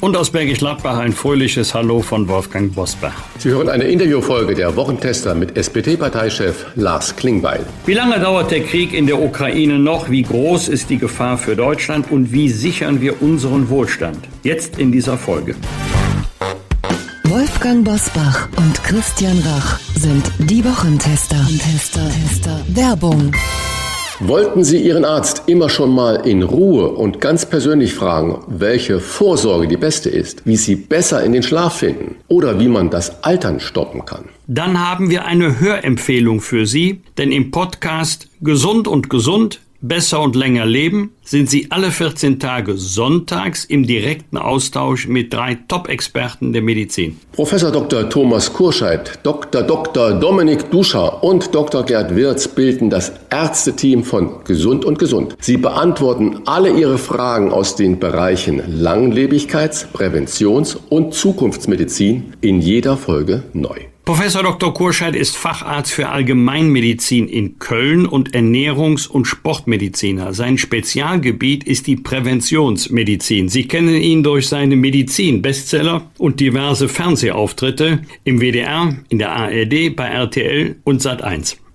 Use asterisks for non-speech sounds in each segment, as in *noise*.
Und aus Bergisch Gladbach ein fröhliches Hallo von Wolfgang Bosbach. Sie hören eine Interviewfolge der Wochentester mit SPD-Parteichef Lars Klingbeil. Wie lange dauert der Krieg in der Ukraine noch? Wie groß ist die Gefahr für Deutschland? Und wie sichern wir unseren Wohlstand? Jetzt in dieser Folge. Wolfgang Bosbach und Christian Rach sind die Wochentester. Tester, Tester. Werbung. Wollten Sie Ihren Arzt immer schon mal in Ruhe und ganz persönlich fragen, welche Vorsorge die beste ist, wie Sie besser in den Schlaf finden oder wie man das Altern stoppen kann? Dann haben wir eine Hörempfehlung für Sie, denn im Podcast Gesund und Gesund Besser und länger leben sind Sie alle 14 Tage sonntags im direkten Austausch mit drei Top-Experten der Medizin. Professor Dr. Thomas Kurscheid, Dr. Dr. Dominik Duscher und Dr. Gerd Wirz bilden das Ärzteteam von Gesund und Gesund. Sie beantworten alle Ihre Fragen aus den Bereichen Langlebigkeits-, Präventions- und Zukunftsmedizin in jeder Folge neu. Professor Dr. Kurscheid ist Facharzt für Allgemeinmedizin in Köln und Ernährungs- und Sportmediziner. Sein Spezialgebiet ist die Präventionsmedizin. Sie kennen ihn durch seine Medizin-Bestseller und diverse Fernsehauftritte im WDR, in der ARD, bei RTL und Sat1.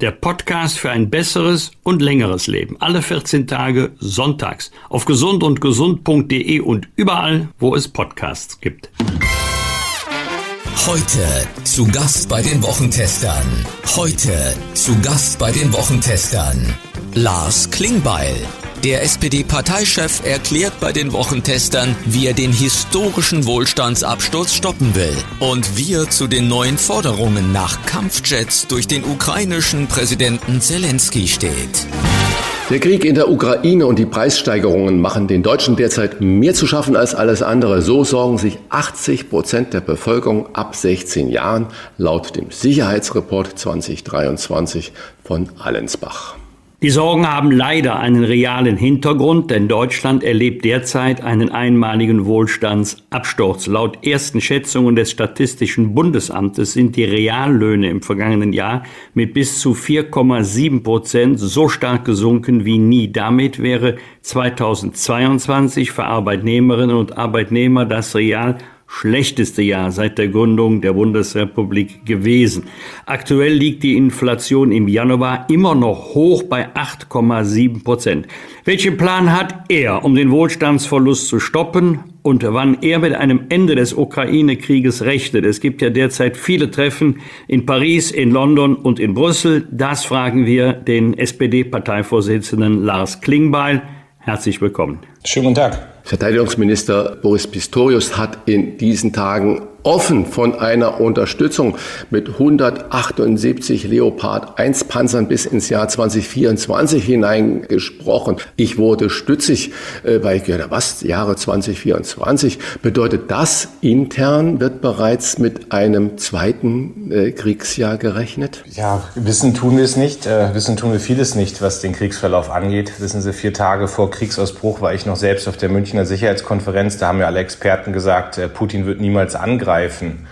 Der Podcast für ein besseres und längeres Leben. Alle 14 Tage sonntags auf gesundundgesund.de und überall, wo es Podcasts gibt. Heute zu Gast bei den Wochentestern. Heute zu Gast bei den Wochentestern. Lars Klingbeil. Der SPD-Parteichef erklärt bei den Wochentestern, wie er den historischen Wohlstandsabsturz stoppen will und wie er zu den neuen Forderungen nach Kampfjets durch den ukrainischen Präsidenten Zelensky steht. Der Krieg in der Ukraine und die Preissteigerungen machen den Deutschen derzeit mehr zu schaffen als alles andere. So sorgen sich 80 Prozent der Bevölkerung ab 16 Jahren laut dem Sicherheitsreport 2023 von Allensbach. Die Sorgen haben leider einen realen Hintergrund, denn Deutschland erlebt derzeit einen einmaligen Wohlstandsabsturz. Laut ersten Schätzungen des Statistischen Bundesamtes sind die Reallöhne im vergangenen Jahr mit bis zu 4,7 Prozent so stark gesunken wie nie. Damit wäre 2022 für Arbeitnehmerinnen und Arbeitnehmer das Real schlechteste Jahr seit der Gründung der Bundesrepublik gewesen. Aktuell liegt die Inflation im Januar immer noch hoch bei 8,7 Prozent. Welchen Plan hat er, um den Wohlstandsverlust zu stoppen und wann er mit einem Ende des Ukraine-Krieges rechnet? Es gibt ja derzeit viele Treffen in Paris, in London und in Brüssel. Das fragen wir den SPD-Parteivorsitzenden Lars Klingbeil. Herzlich willkommen. Schönen guten Tag. Verteidigungsminister Boris Pistorius hat in diesen Tagen offen von einer Unterstützung mit 178 Leopard 1 Panzern bis ins Jahr 2024 hineingesprochen. Ich wurde stützig, äh, weil ich gedacht, was, Jahre 2024? Bedeutet das, intern wird bereits mit einem zweiten äh, Kriegsjahr gerechnet? Ja, wissen tun wir es nicht. Äh, wissen tun wir vieles nicht, was den Kriegsverlauf angeht. Wissen Sie, vier Tage vor Kriegsausbruch war ich noch selbst auf der Münchner Sicherheitskonferenz. Da haben ja alle Experten gesagt, Putin wird niemals angreifen angreifen.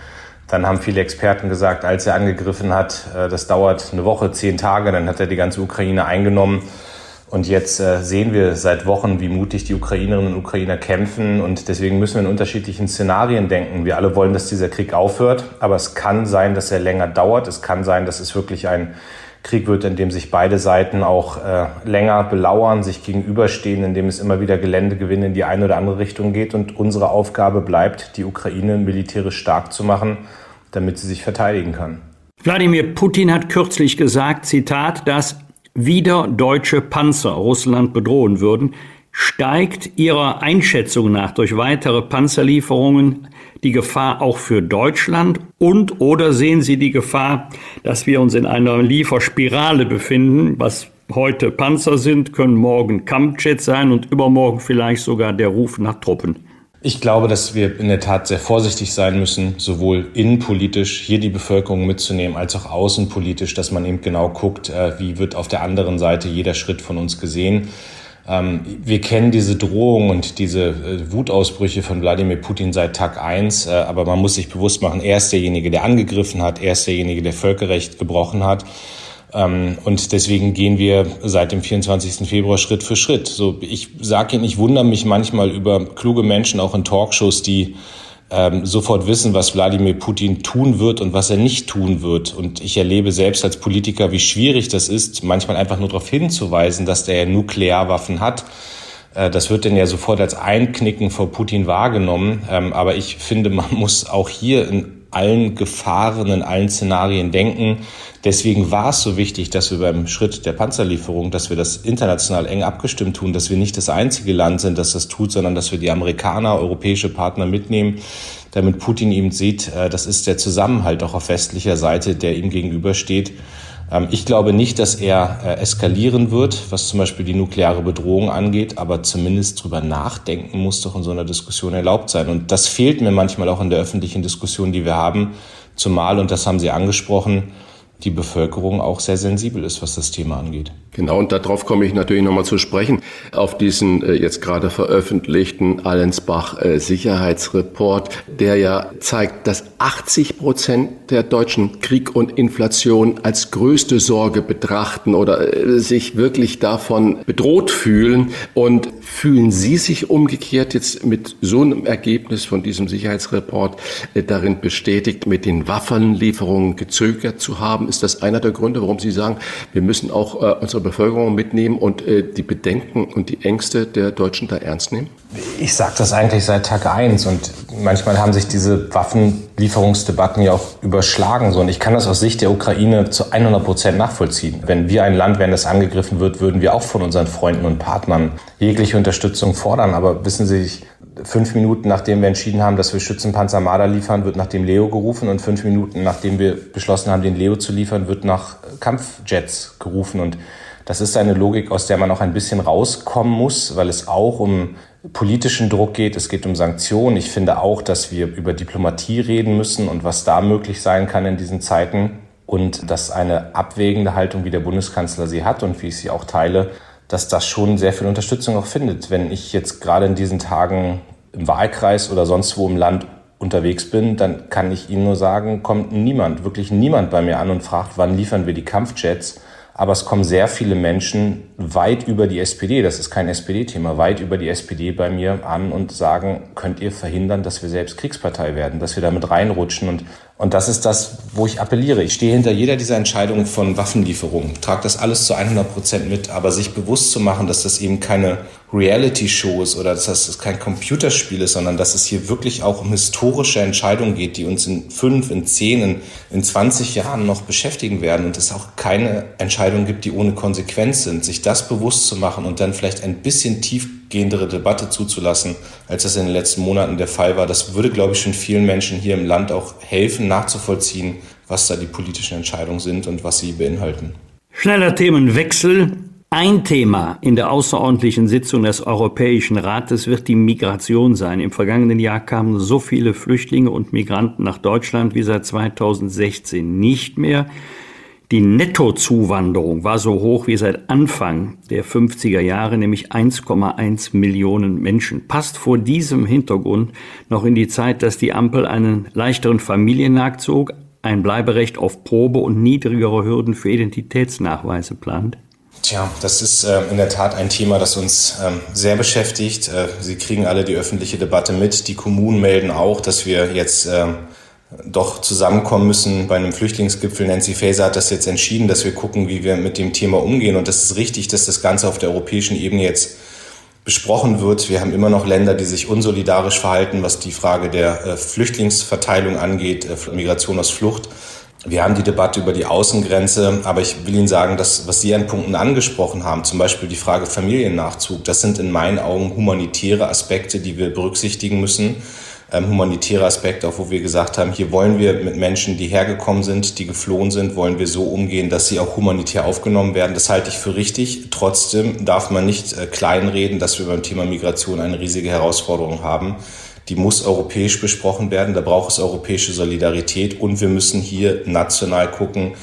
Dann haben viele Experten gesagt, als er angegriffen hat, äh, das dauert eine Woche, zehn Tage, dann hat er die ganze Ukraine eingenommen. Und jetzt äh, sehen wir seit Wochen, wie mutig die Ukrainerinnen und Ukrainer kämpfen. Und deswegen müssen wir in unterschiedlichen Szenarien denken. Wir alle wollen, dass dieser Krieg aufhört. Aber es kann sein, dass er länger dauert. Es kann sein, dass es wirklich ein Krieg wird, in dem sich beide Seiten auch äh, länger belauern, sich gegenüberstehen, in dem es immer wieder Geländegewinne in die eine oder andere Richtung geht. Und unsere Aufgabe bleibt, die Ukraine militärisch stark zu machen, damit sie sich verteidigen kann. Wladimir Putin hat kürzlich gesagt, Zitat, dass wieder deutsche Panzer Russland bedrohen würden. Steigt Ihrer Einschätzung nach durch weitere Panzerlieferungen die Gefahr auch für Deutschland und oder sehen Sie die Gefahr, dass wir uns in einer Lieferspirale befinden, was heute Panzer sind, können morgen Kampfjets sein und übermorgen vielleicht sogar der Ruf nach Truppen? Ich glaube, dass wir in der Tat sehr vorsichtig sein müssen, sowohl innenpolitisch hier die Bevölkerung mitzunehmen, als auch außenpolitisch, dass man eben genau guckt, äh, wie wird auf der anderen Seite jeder Schritt von uns gesehen. Ähm, wir kennen diese Drohung und diese äh, Wutausbrüche von Wladimir Putin seit Tag eins, äh, aber man muss sich bewusst machen, er ist derjenige, der angegriffen hat, er ist derjenige, der Völkerrecht gebrochen hat. Ähm, und deswegen gehen wir seit dem 24. Februar Schritt für Schritt. So, ich sage Ihnen, ich wundere mich manchmal über kluge Menschen auch in Talkshows, die ähm, sofort wissen, was Wladimir Putin tun wird und was er nicht tun wird. Und ich erlebe selbst als Politiker, wie schwierig das ist, manchmal einfach nur darauf hinzuweisen, dass der Nuklearwaffen hat. Äh, das wird denn ja sofort als Einknicken vor Putin wahrgenommen. Ähm, aber ich finde, man *laughs* muss auch hier in allen Gefahren, in allen Szenarien denken. Deswegen war es so wichtig, dass wir beim Schritt der Panzerlieferung, dass wir das international eng abgestimmt tun, dass wir nicht das einzige Land sind, das das tut, sondern dass wir die Amerikaner, europäische Partner mitnehmen, damit Putin eben sieht, äh, das ist der Zusammenhalt auch auf westlicher Seite, der ihm gegenübersteht. Ähm, ich glaube nicht, dass er äh, eskalieren wird, was zum Beispiel die nukleare Bedrohung angeht, aber zumindest drüber nachdenken muss doch in so einer Diskussion erlaubt sein. Und das fehlt mir manchmal auch in der öffentlichen Diskussion, die wir haben, zumal, und das haben Sie angesprochen, die Bevölkerung auch sehr sensibel ist, was das Thema angeht. Genau, und darauf komme ich natürlich nochmal zu sprechen. Auf diesen äh, jetzt gerade veröffentlichten Allensbach äh, Sicherheitsreport, der ja zeigt, dass 80 Prozent der Deutschen Krieg und Inflation als größte Sorge betrachten oder äh, sich wirklich davon bedroht fühlen. Und fühlen Sie sich umgekehrt jetzt mit so einem Ergebnis von diesem Sicherheitsreport darin bestätigt, mit den Waffenlieferungen gezögert zu haben? Ist das einer der Gründe, warum Sie sagen, wir müssen auch äh, unsere Bevölkerung mitnehmen und äh, die Bedenken und die Ängste der Deutschen da ernst nehmen? Ich sage das eigentlich seit Tag eins und manchmal haben sich diese Waffenlieferungsdebatten ja auch überschlagen. So. Und ich kann das aus Sicht der Ukraine zu 100 Prozent nachvollziehen. Wenn wir ein Land wären, das angegriffen wird, würden wir auch von unseren Freunden und Partnern jegliche Unterstützung fordern. Aber wissen Sie, fünf Minuten nachdem wir entschieden haben, dass wir Schützenpanzer Marder liefern, wird nach dem Leo gerufen und fünf Minuten nachdem wir beschlossen haben, den Leo zu liefern, wird nach Kampfjets gerufen und das ist eine Logik, aus der man auch ein bisschen rauskommen muss, weil es auch um politischen Druck geht, es geht um Sanktionen. Ich finde auch, dass wir über Diplomatie reden müssen und was da möglich sein kann in diesen Zeiten. Und dass eine abwägende Haltung, wie der Bundeskanzler sie hat und wie ich sie auch teile, dass das schon sehr viel Unterstützung auch findet. Wenn ich jetzt gerade in diesen Tagen im Wahlkreis oder sonst wo im Land unterwegs bin, dann kann ich Ihnen nur sagen, kommt niemand, wirklich niemand bei mir an und fragt, wann liefern wir die Kampfjets, aber es kommen sehr viele Menschen weit über die SPD, das ist kein SPD-Thema, weit über die SPD bei mir an und sagen, könnt ihr verhindern, dass wir selbst Kriegspartei werden, dass wir damit reinrutschen. Und, und das ist das, wo ich appelliere. Ich stehe hinter jeder dieser Entscheidungen von Waffenlieferungen, trage das alles zu 100 Prozent mit, aber sich bewusst zu machen, dass das eben keine Reality-Shows oder dass das kein Computerspiel ist, sondern dass es hier wirklich auch um historische Entscheidungen geht, die uns in fünf, in zehn, in, in 20 Jahren noch beschäftigen werden und es auch keine Entscheidungen gibt, die ohne Konsequenz sind. Sich das bewusst zu machen und dann vielleicht ein bisschen tiefgehendere Debatte zuzulassen, als das in den letzten Monaten der Fall war, das würde, glaube ich, schon vielen Menschen hier im Land auch helfen, nachzuvollziehen, was da die politischen Entscheidungen sind und was sie beinhalten. Schneller Themenwechsel. Ein Thema in der außerordentlichen Sitzung des Europäischen Rates wird die Migration sein. Im vergangenen Jahr kamen so viele Flüchtlinge und Migranten nach Deutschland wie seit 2016 nicht mehr. Die Nettozuwanderung war so hoch wie seit Anfang der 50er Jahre, nämlich 1,1 Millionen Menschen. Passt vor diesem Hintergrund noch in die Zeit, dass die Ampel einen leichteren Familiennachzug, ein Bleiberecht auf Probe und niedrigere Hürden für Identitätsnachweise plant? Tja, das ist äh, in der Tat ein Thema, das uns ähm, sehr beschäftigt. Äh, Sie kriegen alle die öffentliche Debatte mit. Die Kommunen melden auch, dass wir jetzt äh, doch zusammenkommen müssen bei einem Flüchtlingsgipfel. Nancy Faeser hat das jetzt entschieden, dass wir gucken, wie wir mit dem Thema umgehen. Und das ist richtig, dass das Ganze auf der europäischen Ebene jetzt besprochen wird. Wir haben immer noch Länder, die sich unsolidarisch verhalten, was die Frage der äh, Flüchtlingsverteilung angeht, äh, Migration aus Flucht. Wir haben die Debatte über die Außengrenze, aber ich will Ihnen sagen, dass, was Sie an Punkten angesprochen haben, zum Beispiel die Frage Familiennachzug, das sind in meinen Augen humanitäre Aspekte, die wir berücksichtigen müssen ähm, humanitäre Aspekt, auch wo wir gesagt haben, hier wollen wir mit Menschen, die hergekommen sind, die geflohen sind, wollen wir so umgehen, dass sie auch humanitär aufgenommen werden. Das halte ich für richtig. Trotzdem darf man nicht äh, kleinreden, dass wir beim Thema Migration eine riesige Herausforderung haben. Die muss europäisch besprochen werden. Da braucht es europäische Solidarität und wir müssen hier national gucken,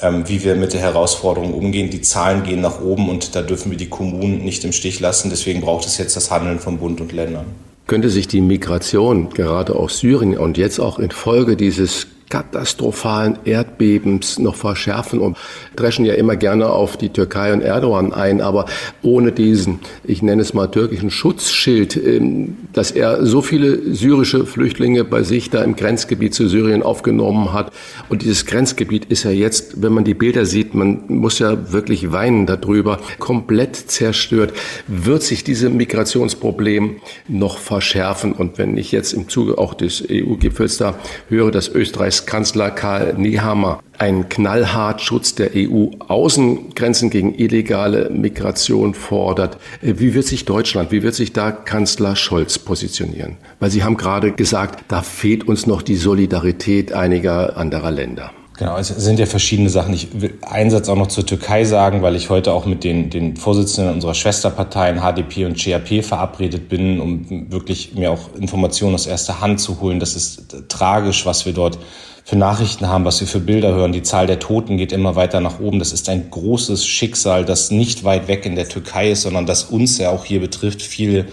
ähm, wie wir mit der Herausforderung umgehen. Die Zahlen gehen nach oben und da dürfen wir die Kommunen nicht im Stich lassen. Deswegen braucht es jetzt das Handeln von Bund und Ländern könnte sich die Migration gerade aus Syrien und jetzt auch infolge dieses katastrophalen Erdbebens noch verschärfen und dreschen ja immer gerne auf die Türkei und Erdogan ein, aber ohne diesen, ich nenne es mal türkischen Schutzschild, ähm, dass er so viele syrische Flüchtlinge bei sich da im Grenzgebiet zu Syrien aufgenommen hat. Und dieses Grenzgebiet ist ja jetzt, wenn man die Bilder sieht, man muss ja wirklich weinen darüber, komplett zerstört. Wird sich dieses Migrationsproblem noch verschärfen? Und wenn ich jetzt im Zuge auch des EU-Gipfels da höre, dass Österreich Bundeskanzler Karl Nehammer einen knallhart Schutz der EU-Außengrenzen gegen illegale Migration fordert. Äh, wie wird sich Deutschland, wie wird sich da Kanzler Scholz positionieren? Weil Sie haben gerade gesagt, da fehlt uns noch die Solidarität einiger anderer Länder. Genau, es sind ja verschiedene Sachen. Ich will einen Satz auch noch zur Türkei sagen, weil ich heute auch mit den, den Vorsitzenden unserer Schwesterparteien HDP und CHP verabredet bin, um wirklich mir auch Informationen aus erster Hand zu holen. Das ist tragisch, was wir dort für Nachrichten haben, was wir für Bilder hören. Die Zahl der Toten geht immer weiter nach oben. Das ist ein großes Schicksal, das nicht weit weg in der Türkei ist, sondern das uns ja auch hier betrifft. Viele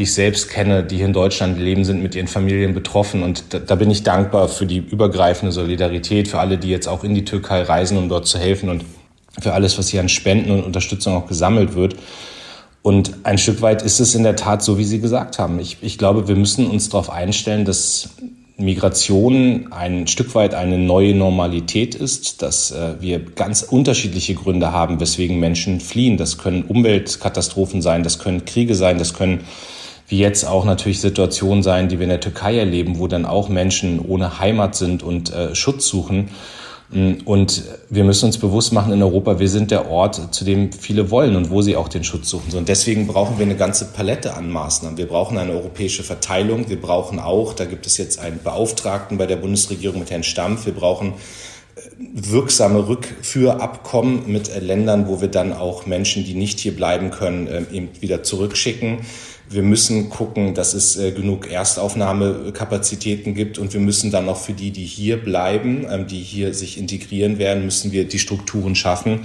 die ich selbst kenne, die hier in Deutschland leben, sind mit ihren Familien betroffen. Und da, da, bin ich dankbar für die übergreifende Solidarität, für alle, die jetzt auch in die Türkei reisen, um dort zu helfen und für alles, was hier an Spenden und Unterstützung auch gesammelt wird. Und ein Stück weit ist es in der Tat so, wie Sie gesagt haben. Ich, ich glaube, wir müssen uns darauf einstellen, dass Migration ein Stück weit eine neue Normalität ist, dass äh, wir ganz unterschiedliche Gründe haben, weswegen Menschen fliehen. Das können Umweltkatastrophen sein, das können Kriege sein, das können wie jetzt auch natürlich Situationen sein, die wir in der Türkei erleben, wo dann auch Menschen ohne Heimat sind und äh, Schutz suchen. Mm, und wir müssen uns bewusst machen in Europa, wir sind der Ort, zu dem viele wollen und wo sie auch den Schutz suchen. Und deswegen brauchen wir eine ganze Palette an Maßnahmen. Wir brauchen eine europäische Verteilung. Wir brauchen auch, da gibt es jetzt einen Beauftragten bei der Bundesregierung mit Herrn Stampf, wir brauchen äh, wirksame Rückführabkommen mit Ländern, wo wir dann auch Menschen, die nicht hier bleiben können, äh, eben wieder zurückschicken. Wir müssen gucken, dass es äh, genug Erstaufnahmekapazitäten gibt und wir müssen dann auch für die, die hier bleiben, ähm, die hier sich integrieren werden, müssen wir die Strukturen schaffen,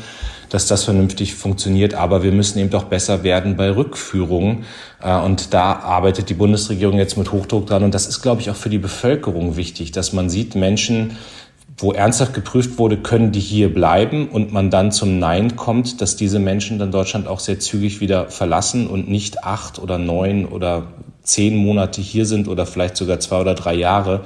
dass das vernünftig funktioniert. Aber wir müssen eben doch besser werden bei Rückführungen. Äh, und da arbeitet die Bundesregierung jetzt mit Hochdruck dran. Und das ist, glaube ich, auch für die Bevölkerung wichtig, dass man sieht, Menschen, wo ernsthaft geprüft wurde, können die hier bleiben und man dann zum Nein kommt, dass diese Menschen dann Deutschland auch sehr zügig wieder verlassen und nicht acht oder neun oder zehn Monate hier sind oder vielleicht sogar zwei oder drei Jahre,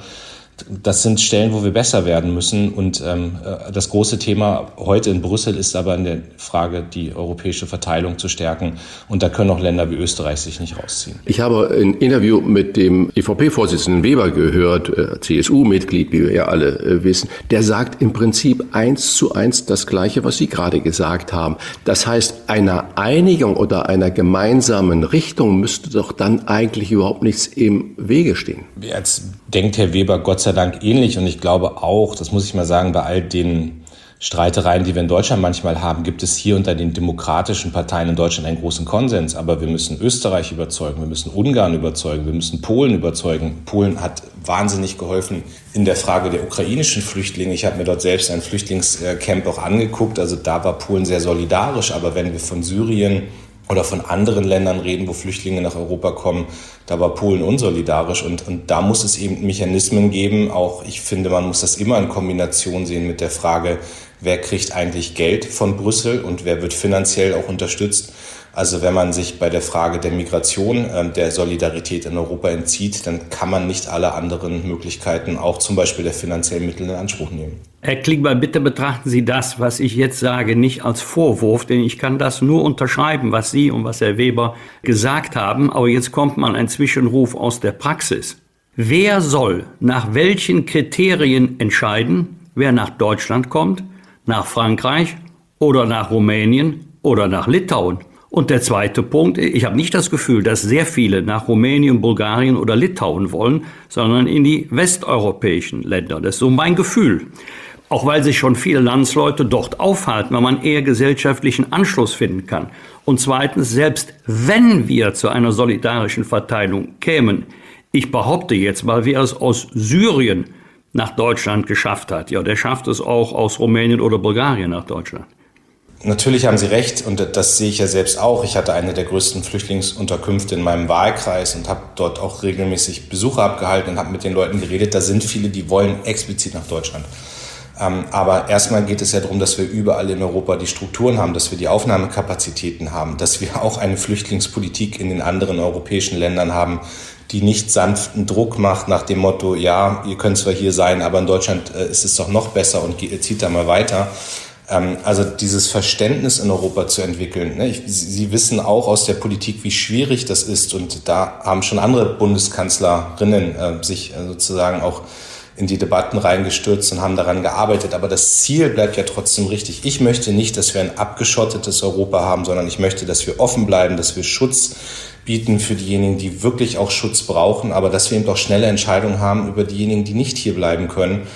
das sind Stellen, wo wir besser werden müssen. Und ähm, äh, das große Thema heute in Brüssel ist aber in der Frage, die europäische Verteilung zu stärken. Und da können auch Länder wie Österreich sich nicht rausziehen. Ich habe ein Interview mit dem EVP-Vorsitzenden Weber gehört, äh, CSU-Mitglied, wie wir ja alle äh, wissen. Der sagt im Prinzip eins zu eins das Gleiche, was Sie gerade gesagt haben. Das heißt, einer Einigung oder einer gemeinsamen Richtung müsste doch dann eigentlich überhaupt nichts im Wege stehen. Jetzt denkt Herr Weber Gott sei sei Dank ähnlich und ich glaube auch, das muss ich mal sagen, bei all den Streitereien, die wir in Deutschland manchmal haben, gibt es hier unter den demokratischen Parteien in Deutschland einen großen Konsens. Aber wir müssen Österreich überzeugen, wir müssen Ungarn überzeugen, wir müssen Polen überzeugen. Polen hat wahnsinnig geholfen in der Frage der ukrainischen Flüchtlinge. Ich habe mir dort selbst ein Flüchtlingscamp auch angeguckt. Also da war Polen sehr solidarisch. Aber wenn wir von Syrien oder von anderen Ländern reden, wo Flüchtlinge nach Europa kommen, da war Polen unsolidarisch und, und da muss es eben Mechanismen geben. Auch ich finde, man muss das immer in Kombination sehen mit der Frage, wer kriegt eigentlich Geld von Brüssel und wer wird finanziell auch unterstützt. Also wenn man sich bei der Frage der Migration, äh, der Solidarität in Europa entzieht, dann kann man nicht alle anderen Möglichkeiten, auch zum Beispiel der finanziellen Mittel, in Anspruch nehmen. Herr Klingbeil, bitte betrachten Sie das, was ich jetzt sage, nicht als Vorwurf, denn ich kann das nur unterschreiben, was Sie und was Herr Weber gesagt haben. Aber jetzt kommt mal ein Zwischenruf aus der Praxis. Wer soll nach welchen Kriterien entscheiden, wer nach Deutschland kommt, nach Frankreich oder nach Rumänien oder nach Litauen? Und der zweite Punkt, ich habe nicht das Gefühl, dass sehr viele nach Rumänien, Bulgarien oder Litauen wollen, sondern in die westeuropäischen Länder. Das ist so mein Gefühl. Auch weil sich schon viele Landsleute dort aufhalten, weil man eher gesellschaftlichen Anschluss finden kann. Und zweitens, selbst wenn wir zu einer solidarischen Verteilung kämen, ich behaupte jetzt mal, wer es aus Syrien nach Deutschland geschafft hat, ja, der schafft es auch aus Rumänien oder Bulgarien nach Deutschland. Natürlich haben Sie recht und das sehe ich ja selbst auch. Ich hatte eine der größten Flüchtlingsunterkünfte in meinem Wahlkreis und habe dort auch regelmäßig Besuche abgehalten und habe mit den Leuten geredet. Da sind viele, die wollen explizit nach Deutschland. Ähm, aber erstmal geht es ja darum, dass wir überall in Europa die Strukturen haben, dass wir die Aufnahmekapazitäten haben, dass wir auch eine Flüchtlingspolitik in den anderen europäischen Ländern haben, die nicht sanften Druck macht nach dem Motto, ja, ihr könnt zwar hier sein, aber in Deutschland äh, ist es doch noch besser und zieht da mal weiter ähm, also dieses Verständnis in Europa zu entwickeln. Ne? Sie wissen auch aus der Politik, wie schwierig das ist. Und da haben schon andere Bundeskanzlerinnen äh, sich äh, sozusagen auch in die Debatten reingestürzt und haben daran gearbeitet. Aber das Ziel bleibt ja trotzdem richtig. Ich möchte nicht, dass wir ein abgeschottetes Europa haben, sondern ich möchte, dass wir offen bleiben, dass wir Schutz bieten für diejenigen, die wirklich auch Schutz brauchen, aber dass wir eben auch schnelle Entscheidungen haben über diejenigen, die nicht hier bleiben können.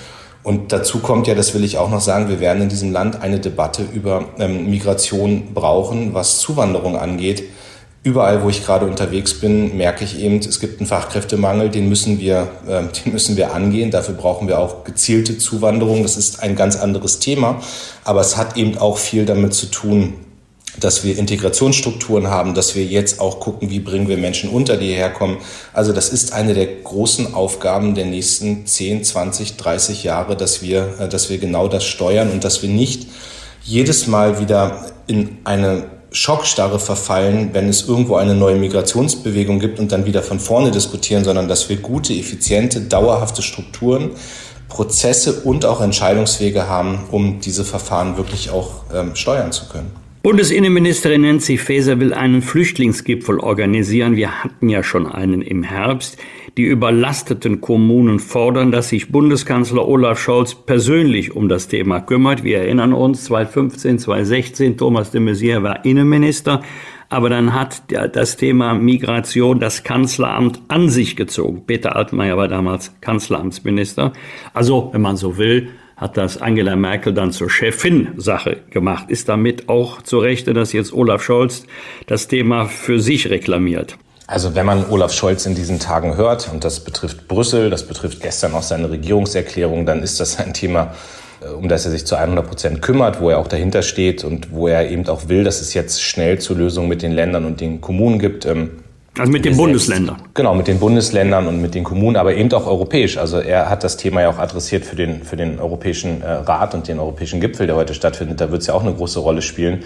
Und dazu kommt ja, das will ich auch noch sagen, wir werden in diesem Land eine Debatte über ähm, Migration brauchen, was Zuwanderung angeht. Überall, wo ich gerade unterwegs bin, merke ich eben, es gibt einen Fachkräftemangel, den müssen wir, äh, den müssen wir angehen. Dafür brauchen wir auch gezielte Zuwanderung. Das ist ein ganz anderes Thema. Aber es hat eben auch viel damit zu tun, dass wir Integrationsstrukturen haben, dass wir jetzt auch gucken, wie bringen wir Menschen unter, die hierher kommen. Also das ist eine der großen Aufgaben der nächsten 10, 20, 30 Jahre, dass wir, äh, dass wir genau das steuern und dass wir nicht jedes Mal wieder in eine Schockstarre verfallen, wenn es irgendwo eine neue Migrationsbewegung gibt und dann wieder von vorne diskutieren, sondern dass wir gute, effiziente, dauerhafte Strukturen, Prozesse und auch Entscheidungswege haben, um diese Verfahren wirklich auch ähm, steuern zu können. Bundesinnenministerin Nancy Faeser will einen Flüchtlingsgipfel organisieren. Wir hatten ja schon einen im Herbst. Die überlasteten Kommunen fordern, dass sich Bundeskanzler Olaf Scholz persönlich um das Thema kümmert. Wir erinnern uns, 2015, 2016, Thomas de Maizière war Innenminister. Aber dann hat das Thema Migration das Kanzleramt an sich gezogen. Peter Altmaier war damals Kanzleramtsminister. Also, wenn man so will, hat das Angela Merkel dann zur Chefin-Sache gemacht. Ist damit auch zu Rechte, dass jetzt Olaf Scholz das Thema für sich reklamiert? Also wenn man Olaf Scholz in diesen Tagen hört, und das betrifft Brüssel, das betrifft gestern auch seine Regierungserklärung, dann ist das ein Thema, äh, um das er sich zu 100 Prozent kümmert, wo er auch dahinter steht und wo er eben auch will, dass es jetzt schnell zur Lösung mit den Ländern und den Kommunen gibt. Ähm, also mit den Bundesländern. Genau, mit den Bundesländern und mit den Kommunen, aber eben auch europäisch. Also er hat das Thema ja auch adressiert für den, für den Europäischen äh, Rat und den Europäischen Gipfel, der heute stattfindet. Da wird es ja auch eine große Rolle spielen.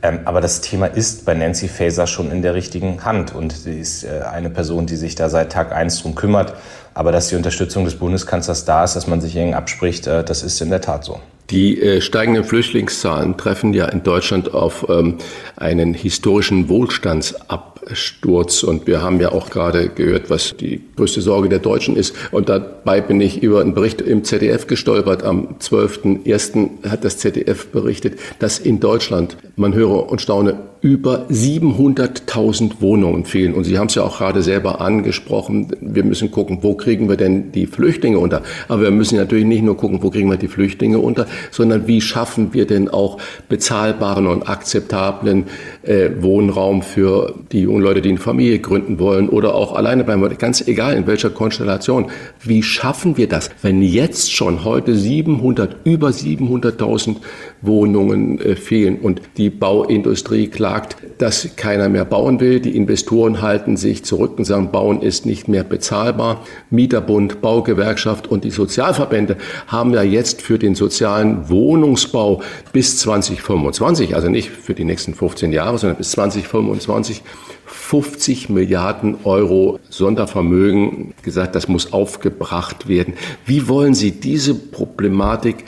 Ähm, aber das Thema ist bei Nancy Faeser schon in der richtigen Hand. Und sie ist äh, eine Person, die sich da seit Tag eins drum kümmert. Aber dass die Unterstützung des Bundeskanzlers da ist, dass man sich eng abspricht, äh, das ist in der Tat so. Die äh, steigenden Flüchtlingszahlen treffen ja in Deutschland auf ähm, einen historischen Wohlstandsabsturz. Und wir haben ja auch gerade gehört, was die größte Sorge der Deutschen ist. Und dabei bin ich über einen Bericht im ZDF gestolpert. Am 12.01. hat das ZDF berichtet, dass in Deutschland, man höre und staune, über 700.000 Wohnungen fehlen. Und Sie haben es ja auch gerade selber angesprochen. Wir müssen gucken, wo kriegen wir denn die Flüchtlinge unter? Aber wir müssen natürlich nicht nur gucken, wo kriegen wir die Flüchtlinge unter, sondern wie schaffen wir denn auch bezahlbaren und akzeptablen äh, Wohnraum für die jungen Leute, die eine Familie gründen wollen oder auch alleine bleiben wollen, ganz egal in welcher Konstellation. Wie schaffen wir das, wenn jetzt schon heute 700, über 700.000 Wohnungen äh, fehlen. Und die Bauindustrie klagt, dass keiner mehr bauen will. Die Investoren halten sich zurück und sagen, Bauen ist nicht mehr bezahlbar. Mieterbund, Baugewerkschaft und die Sozialverbände haben ja jetzt für den sozialen Wohnungsbau bis 2025, also nicht für die nächsten 15 Jahre, sondern bis 2025 50 Milliarden Euro Sondervermögen gesagt, das muss aufgebracht werden. Wie wollen Sie diese Problematik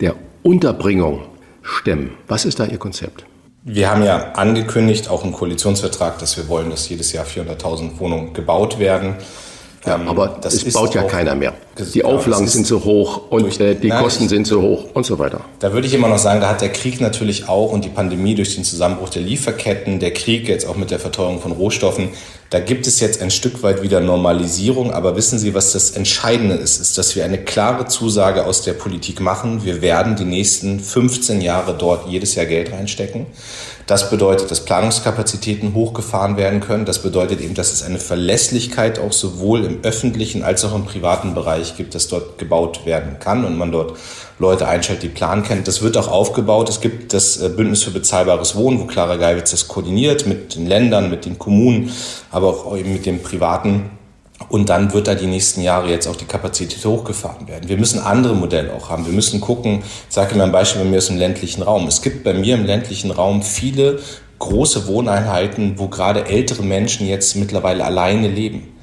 der Unterbringung stemmen? Was ist da Ihr Konzept? Wir haben ja angekündigt, auch im Koalitionsvertrag, dass wir wollen, dass jedes Jahr 400.000 Wohnungen gebaut werden. Ja, ähm, aber das es baut ja keiner mehr. Die ja, Auflagen sind so hoch und durch, äh, die nein, Kosten sind so hoch und so weiter. Da würde ich immer noch sagen, da hat der Krieg natürlich auch und die Pandemie durch den Zusammenbruch der Lieferketten, der Krieg jetzt auch mit der Verteuerung von Rohstoffen, da gibt es jetzt ein Stück weit wieder Normalisierung. Aber wissen Sie, was das Entscheidende ist, ist, dass wir eine klare Zusage aus der Politik machen. Wir werden die nächsten 15 Jahre dort jedes Jahr Geld reinstecken. Das bedeutet, dass Planungskapazitäten hochgefahren werden können. Das bedeutet eben, dass es eine Verlässlichkeit auch sowohl im öffentlichen als auch im privaten Bereich gibt, dass dort gebaut werden kann und man dort Leute einstellt, die Plan kennen. Das wird auch aufgebaut. Es gibt das äh, Bündnis für bezahlbares Wohnen, wo Clara Geiwitz das koordiniert mit den Ländern, mit den Kommunen, aber auch eben mit dem privaten und dann wird da die nächsten Jahre jetzt auch die Kapazität hochgefahren werden. Wir müssen andere Modelle auch haben. Wir müssen gucken, ich sage Ihnen ein Beispiel bei mir aus dem ländlichen Raum. Es gibt bei mir im ländlichen Raum viele große Wohneinheiten, wo gerade ältere Menschen jetzt mittlerweile alleine leben.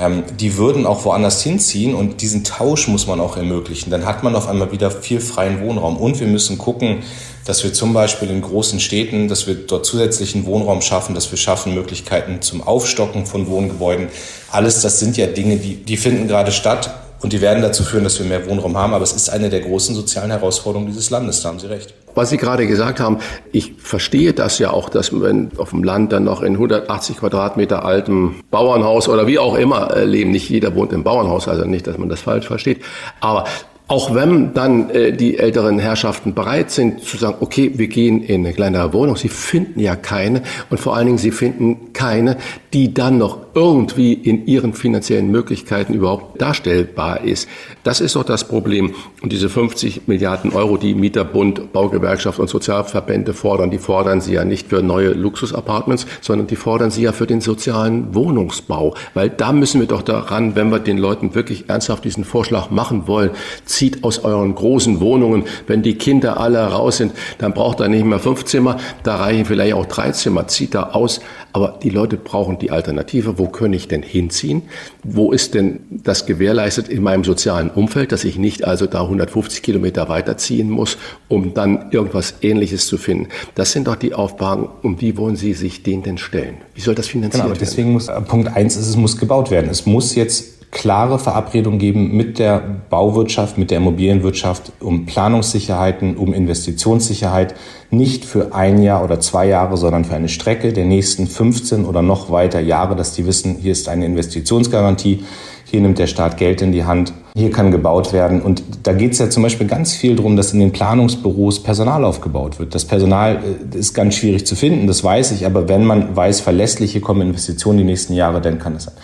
Ähm, die würden auch woanders hinziehen und diesen Tausch muss man auch ermöglichen. Dann hat man auf einmal wieder viel freien Wohnraum. Und wir müssen gucken, dass wir zum Beispiel in großen Städten, dass wir dort zusätzlichen Wohnraum schaffen, dass wir schaffen Möglichkeiten zum Aufstocken von Wohngebäuden. Alles das sind ja Dinge, die, die finden gerade statt und die werden dazu führen, dass wir mehr Wohnraum haben. Aber es ist eine der großen sozialen Herausforderungen dieses Landes, da haben Sie recht. Was Sie gerade gesagt haben, ich verstehe das ja auch, dass man auf dem Land dann noch in 180 Quadratmeter altem Bauernhaus oder wie auch immer äh, leben. Nicht jeder wohnt im Bauernhaus, also nicht, dass man das falsch versteht. Aber auch wenn dann äh, die älteren Herrschaften bereit sind zu sagen, okay, wir gehen in eine kleinere Wohnung, sie finden ja keine und vor allen Dingen sie finden keine, die dann noch irgendwie in ihren finanziellen Möglichkeiten überhaupt darstellbar ist. Das ist doch das Problem. Und diese 50 Milliarden Euro, die Mieterbund, Baugewerkschaft und Sozialverbände fordern, die fordern sie ja nicht für neue Luxusapartments, sondern die fordern sie ja für den sozialen Wohnungsbau. Weil da müssen wir doch daran, wenn wir den Leuten wirklich ernsthaft diesen Vorschlag machen wollen, zieht aus euren großen Wohnungen, wenn die Kinder alle raus sind, dann braucht er nicht mehr fünf Zimmer, da reichen vielleicht auch drei Zimmer, zieht da aus. Aber die Leute brauchen die Alternative. Wo kann ich denn hinziehen? Wo ist denn das gewährleistet in meinem sozialen Umfeld, dass ich nicht also da 150 Kilometer weiterziehen muss, um dann irgendwas Ähnliches zu finden? Das sind doch die Aufgaben. Und wie wollen Sie sich denen denn stellen? Wie soll das finanziert genau, werden? Deswegen muss äh, Punkt eins ist, es muss gebaut werden. Es muss jetzt klare Verabredung geben mit der Bauwirtschaft, mit der Immobilienwirtschaft um Planungssicherheiten, um Investitionssicherheit, nicht für ein Jahr oder zwei Jahre, sondern für eine Strecke der nächsten 15 oder noch weiter Jahre, dass die wissen, hier ist eine Investitionsgarantie, hier nimmt der Staat Geld in die Hand, hier kann gebaut werden. Und da geht es ja zum Beispiel ganz viel darum, dass in den Planungsbüros Personal aufgebaut wird. Das Personal äh, ist ganz schwierig zu finden, das weiß ich, aber wenn man weiß, verlässliche kommen Investitionen die nächsten Jahre, dann kann es sein.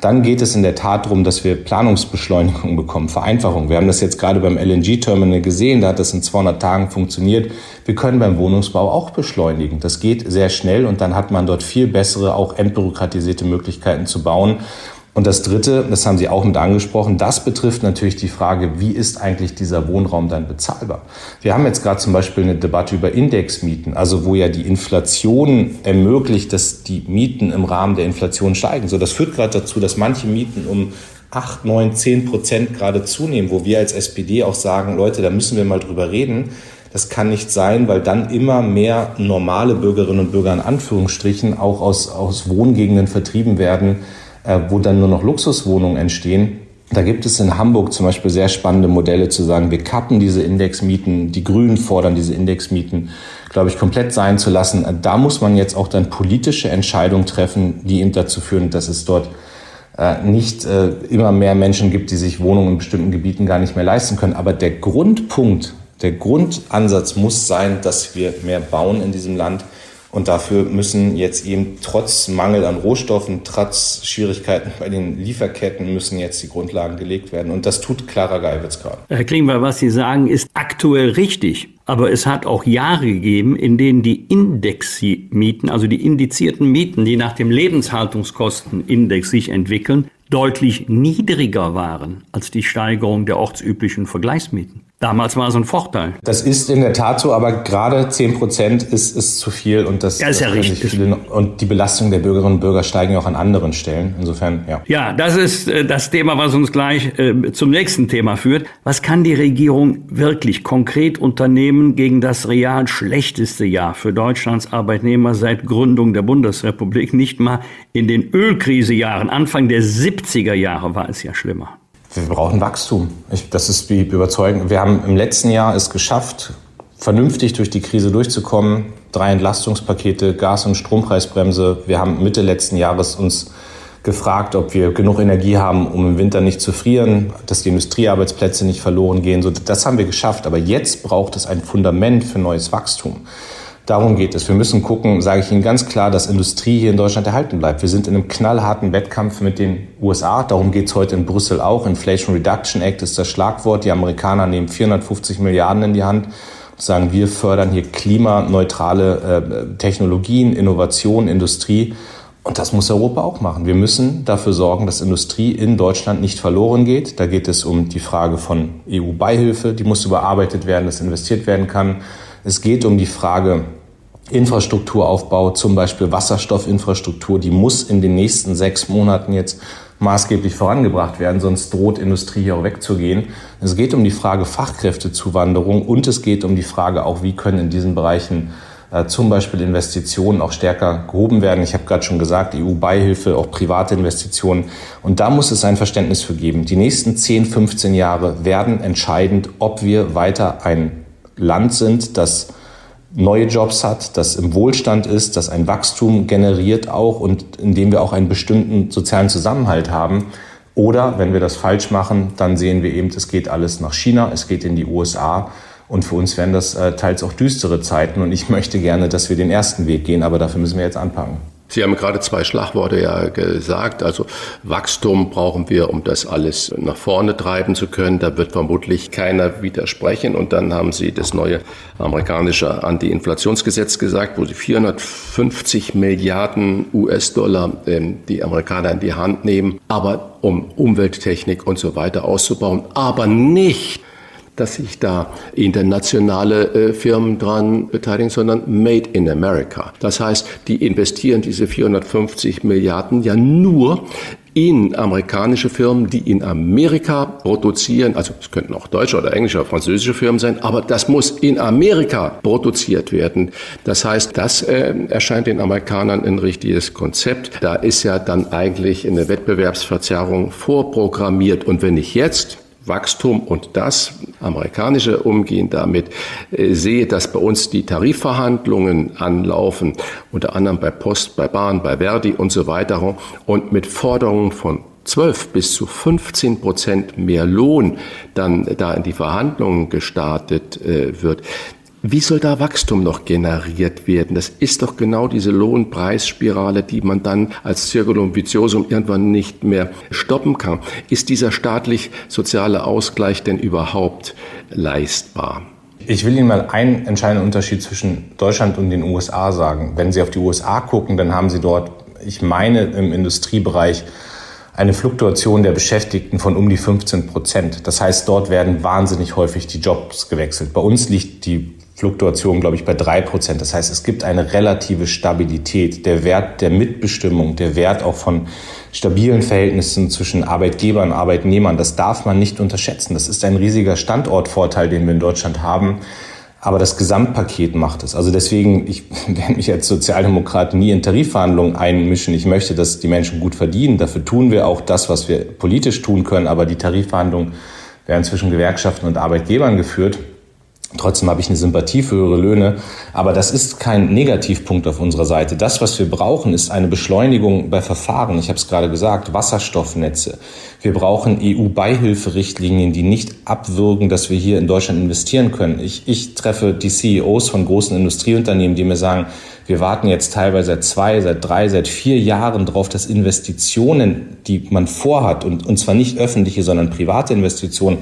Dann geht es in der Tat darum, dass wir Planungsbeschleunigung bekommen, Vereinfachung. Wir haben das jetzt gerade beim LNG-Terminal gesehen, da hat das in 200 Tagen funktioniert. Wir können beim Wohnungsbau auch beschleunigen. Das geht sehr schnell und dann hat man dort viel bessere, auch entbürokratisierte Möglichkeiten zu bauen. Und das Dritte, das haben Sie auch mit angesprochen, das betrifft natürlich die Frage, wie ist eigentlich dieser Wohnraum dann bezahlbar? Wir haben jetzt gerade zum Beispiel eine Debatte über Indexmieten, also wo ja die Inflation ermöglicht, dass die Mieten im Rahmen der Inflation steigen. So, das führt gerade dazu, dass manche Mieten um 8, 9, 10 Prozent gerade zunehmen, wo wir als SPD auch sagen, Leute, da müssen wir mal drüber reden. Das kann nicht sein, weil dann immer mehr normale Bürgerinnen und Bürger in Anführungsstrichen auch aus, aus Wohngegenden vertrieben werden, wo dann nur noch Luxuswohnungen entstehen. Da gibt es in Hamburg zum Beispiel sehr spannende Modelle zu sagen, wir kappen diese Indexmieten, die Grünen fordern diese Indexmieten, glaube ich, komplett sein zu lassen. Äh, da muss man jetzt auch dann politische Entscheidungen treffen, die eben dazu führen, dass es dort äh, nicht immer mehr Menschen gibt, die sich Wohnungen in bestimmten Gebieten gar nicht mehr leisten können. Aber der Grundpunkt, der Grundansatz muss sein, dass wir mehr bauen in diesem Land, und dafür müssen jetzt eben trotz Mangel an Rohstoffen, trotz Schwierigkeiten bei den Lieferketten, müssen jetzt die Grundlagen gelegt werden. Und das tut Clara Geiwitz gerade. Herr Klingbeil, was Sie sagen, ist aktuell richtig. Aber es hat auch Jahre gegeben, in denen die Indexmieten, also die indizierten Mieten, die nach dem Lebenshaltungskostenindex sich entwickeln, deutlich niedriger waren als die Steigerung der ortsüblichen Vergleichsmieten. Damals war es ein Vorteil. Das ist in der Tat so, aber gerade 10 Prozent ist, ist zu viel und das, ja, ist ja richtig. Viele, und die Belastung der Bürgerinnen und Bürger steigen auch an anderen Stellen. Insofern, ja. Ja, das ist äh, das Thema, was uns gleich äh, zum nächsten Thema führt. Was kann die Regierung wirklich konkret unternehmen gegen das real schlechteste Jahr für Deutschlands Arbeitnehmer seit Gründung der Bundesrepublik? Nicht mal in den Ölkrisejahren, Anfang der 70er Jahre war es ja schlimmer. Wir brauchen Wachstum. Ich, das ist wie überzeugend. Wir haben im letzten Jahr es geschafft, vernünftig durch die Krise durchzukommen. Drei Entlastungspakete, Gas- und Strompreisbremse. Wir haben Mitte letzten Jahres uns gefragt, ob wir genug Energie haben, um im Winter nicht zu frieren, dass die Industriearbeitsplätze nicht verloren gehen. So, das haben wir geschafft. Aber jetzt braucht es ein Fundament für neues Wachstum. Darum geht es. Wir müssen gucken, sage ich Ihnen ganz klar, dass Industrie hier in Deutschland erhalten bleibt. Wir sind in einem knallharten Wettkampf mit den USA. Darum geht es heute in Brüssel auch. Inflation Reduction Act ist das Schlagwort. Die Amerikaner nehmen 450 Milliarden in die Hand und sagen, wir fördern hier klimaneutrale äh, Technologien, Innovation, Industrie. Und das muss Europa auch machen. Wir müssen dafür sorgen, dass Industrie in Deutschland nicht verloren geht. Da geht es um die Frage von EU-Beihilfe, die muss überarbeitet werden, dass investiert werden kann. Es geht um die Frage Infrastrukturaufbau, zum Beispiel Wasserstoffinfrastruktur, die muss in den nächsten sechs Monaten jetzt maßgeblich vorangebracht werden, sonst droht Industrie hier auch wegzugehen. Es geht um die Frage Fachkräftezuwanderung und es geht um die Frage auch, wie können in diesen Bereichen äh, zum Beispiel Investitionen auch stärker gehoben werden. Ich habe gerade schon gesagt, EU-Beihilfe, auch private Investitionen. Und da muss es ein Verständnis für geben. Die nächsten 10, 15 Jahre werden entscheidend, ob wir weiter ein Land sind, das neue Jobs hat, das im Wohlstand ist, das ein Wachstum generiert auch und in dem wir auch einen bestimmten sozialen Zusammenhalt haben. Oder wenn wir das falsch machen, dann sehen wir eben, es geht alles nach China, es geht in die USA. Und für uns wären das äh, teils auch düstere Zeiten. Und ich *laughs* möchte gerne, dass wir den ersten Weg gehen, aber dafür müssen wir jetzt anpacken. Sie haben gerade zwei Schlagworte ja gesagt. Also Wachstum brauchen wir, um das alles nach vorne treiben zu können. Da wird vermutlich keiner widersprechen. Und dann haben Sie das neue amerikanische Anti-Inflationsgesetz gesagt, wo Sie 450 Milliarden US-Dollar ähm, die Amerikaner in die Hand nehmen, aber um Umwelttechnik und so weiter auszubauen, aber nicht dass sich da internationale äh, Firmen dran beteiligen, sondern Made in America. Das heißt, die investieren diese 450 Milliarden ja nur in amerikanische Firmen, die in Amerika produzieren. Also es könnten auch deutsche oder englische oder französische Firmen sein, aber das muss in Amerika produziert werden. Das heißt, das äh, erscheint den Amerikanern ein richtiges Konzept. Da ist ja dann eigentlich eine Wettbewerbsverzerrung vorprogrammiert. Und wenn ich jetzt Wachstum und das amerikanische Umgehen damit äh, sehe, dass bei uns die Tarifverhandlungen anlaufen, unter anderem bei Post, bei Bahn, bei Verdi und so weiter und mit Forderungen von 12 bis zu 15 Prozent mehr Lohn dann da in die Verhandlungen gestartet äh, wird, wie soll da Wachstum noch generiert werden? Das ist doch genau diese Lohnpreisspirale, die man dann als Circulum vitiosum irgendwann nicht mehr stoppen kann. Ist dieser staatlich-soziale Ausgleich denn überhaupt leistbar? Ich will Ihnen mal einen entscheidenden Unterschied zwischen Deutschland und den USA sagen. Wenn Sie auf die USA gucken, dann haben Sie dort, ich meine, im Industriebereich eine Fluktuation der Beschäftigten von um die 15 Prozent. Das heißt, dort werden wahnsinnig häufig die Jobs gewechselt. Bei uns liegt die Fluktuation, glaube ich, bei drei Prozent. Das heißt, es gibt eine relative Stabilität. Der Wert der Mitbestimmung, der Wert auch von stabilen Verhältnissen zwischen Arbeitgebern und Arbeitnehmern, das darf man nicht unterschätzen. Das ist ein riesiger Standortvorteil, den wir in Deutschland haben. Aber das Gesamtpaket macht es. Also deswegen, ich *laughs* werde mich als Sozialdemokrat nie in Tarifverhandlungen einmischen. Ich möchte, dass die Menschen gut verdienen. Dafür tun wir auch das, was wir politisch tun können. Aber die Tarifverhandlungen werden zwischen Gewerkschaften und Arbeitgebern geführt. Trotzdem habe ich eine Sympathie für höhere Löhne. Aber das ist kein Negativpunkt auf unserer Seite. Das, was wir brauchen, ist eine Beschleunigung bei Verfahren. Ich habe es gerade gesagt, Wasserstoffnetze. Wir brauchen EU-Beihilferichtlinien, die nicht abwürgen, dass wir hier in Deutschland investieren können. Ich, ich treffe die CEOs von großen Industrieunternehmen, die mir sagen, Wir warten jetzt teilweise seit zwei, seit drei, seit vier Jahren darauf, dass Investitionen, die man vorhat, und, und zwar nicht öffentliche, sondern private Investitionen,